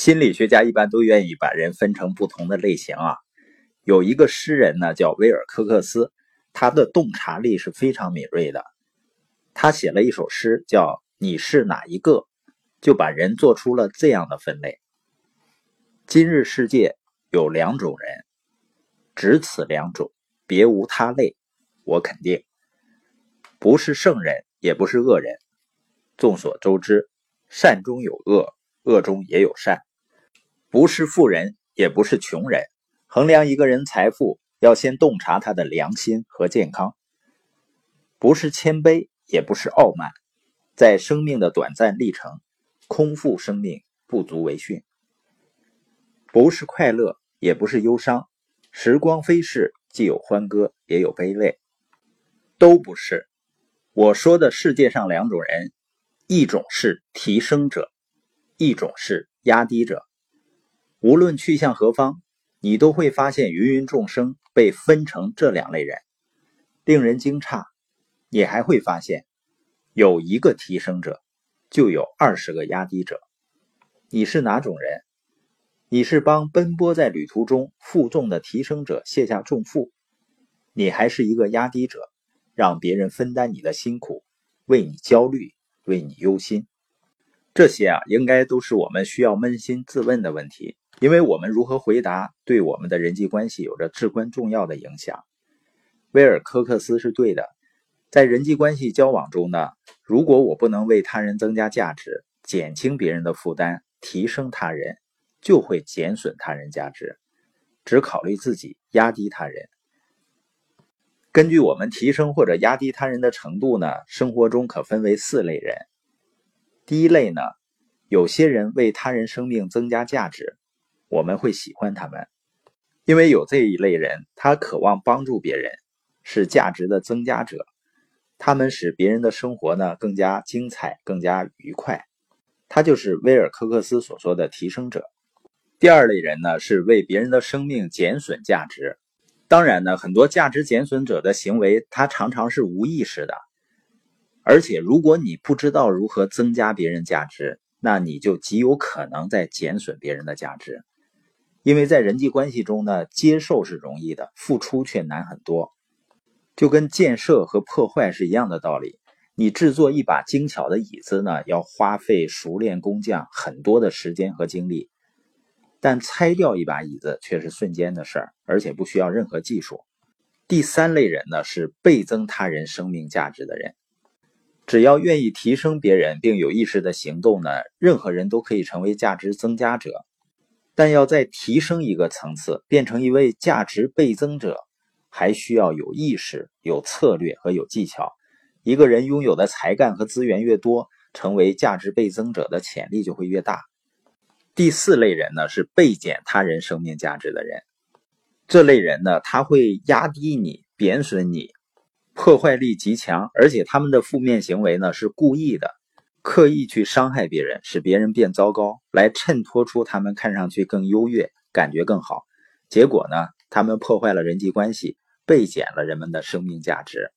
心理学家一般都愿意把人分成不同的类型啊。有一个诗人呢，叫威尔科克斯，他的洞察力是非常敏锐的。他写了一首诗，叫《你是哪一个》，就把人做出了这样的分类：今日世界有两种人，只此两种，别无他类。我肯定，不是圣人，也不是恶人。众所周知，善中有恶，恶中也有善。不是富人，也不是穷人。衡量一个人财富，要先洞察他的良心和健康。不是谦卑，也不是傲慢。在生命的短暂历程，空负生命不足为训。不是快乐，也不是忧伤。时光飞逝，既有欢歌，也有悲泪。都不是。我说的世界上两种人，一种是提升者，一种是压低者。无论去向何方。你都会发现芸芸众生被分成这两类人，令人惊诧。你还会发现，有一个提升者，就有二十个压低者。你是哪种人？你是帮奔波在旅途中负重的提升者卸下重负，你还是一个压低者，让别人分担你的辛苦，为你焦虑，为你忧心。这些啊，应该都是我们需要扪心自问的问题。因为我们如何回答，对我们的人际关系有着至关重要的影响。威尔科克斯是对的，在人际关系交往中呢，如果我不能为他人增加价值，减轻别人的负担，提升他人，就会减损他人价值，只考虑自己，压低他人。根据我们提升或者压低他人的程度呢，生活中可分为四类人。第一类呢，有些人为他人生命增加价值。我们会喜欢他们，因为有这一类人，他渴望帮助别人，是价值的增加者。他们使别人的生活呢更加精彩、更加愉快。他就是威尔科克斯所说的提升者。第二类人呢是为别人的生命减损价值。当然呢，很多价值减损者的行为，他常常是无意识的。而且，如果你不知道如何增加别人价值，那你就极有可能在减损别人的价值。因为在人际关系中呢，接受是容易的，付出却难很多，就跟建设和破坏是一样的道理。你制作一把精巧的椅子呢，要花费熟练工匠很多的时间和精力，但拆掉一把椅子却是瞬间的事儿，而且不需要任何技术。第三类人呢，是倍增他人生命价值的人，只要愿意提升别人并有意识的行动呢，任何人都可以成为价值增加者。但要再提升一个层次，变成一位价值倍增者，还需要有意识、有策略和有技巧。一个人拥有的才干和资源越多，成为价值倍增者的潜力就会越大。第四类人呢，是倍减他人生命价值的人。这类人呢，他会压低你、贬损你，破坏力极强，而且他们的负面行为呢是故意的。刻意去伤害别人，使别人变糟糕，来衬托出他们看上去更优越，感觉更好。结果呢，他们破坏了人际关系，倍减了人们的生命价值。